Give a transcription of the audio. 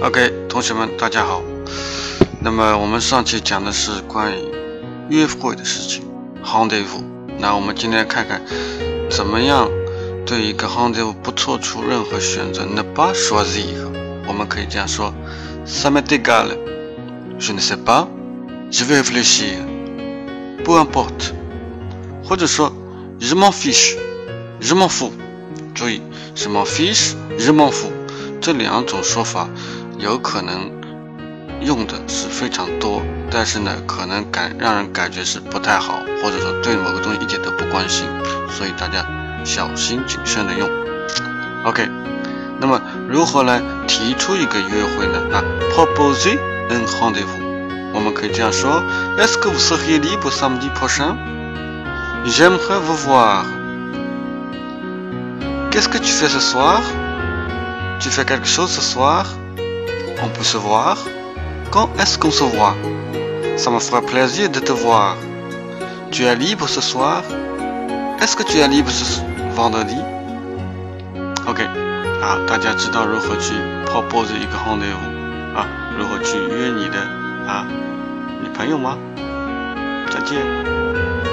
OK，同学们，大家好。那么我们上期讲的是关于约会的事情，rendezvous。那我们今天看看怎么样对一个 rendezvous 不做出任何选择，ne pas choisir。我们可以这样说：Ça m'est égal, je ne sais pas, je vais réfléchir, peu importe。或者说：Je m'en fiche, je m'en fous。注意，je m'en fiche, je m'en fous。这两种说法。有可能用的是非常多，但是呢，可能感让人感觉是不太好，或者说对某个东西一点都不关心，所以大家小心谨慎的用。OK，那么如何来提出一个约会呢？啊，proposer un rendez-vous，我们可以这样说：Est-ce que vous seriez libre samedi prochain？J'aimerais vous voir. Qu'est-ce que tu fais ce soir? Tu fais quelque chose ce soir? On peut se voir Quand est-ce qu'on se voit Ça me fera plaisir de te voir. Tu es libre ce soir Est-ce que tu es libre ce vendredi OK 啊，大家知道如何去 propose 一个 rendezvous 啊，如何去约你的啊女朋友吗？再见。